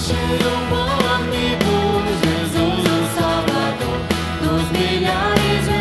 um bom amigo, Jesus, o Salvador dos milhares. de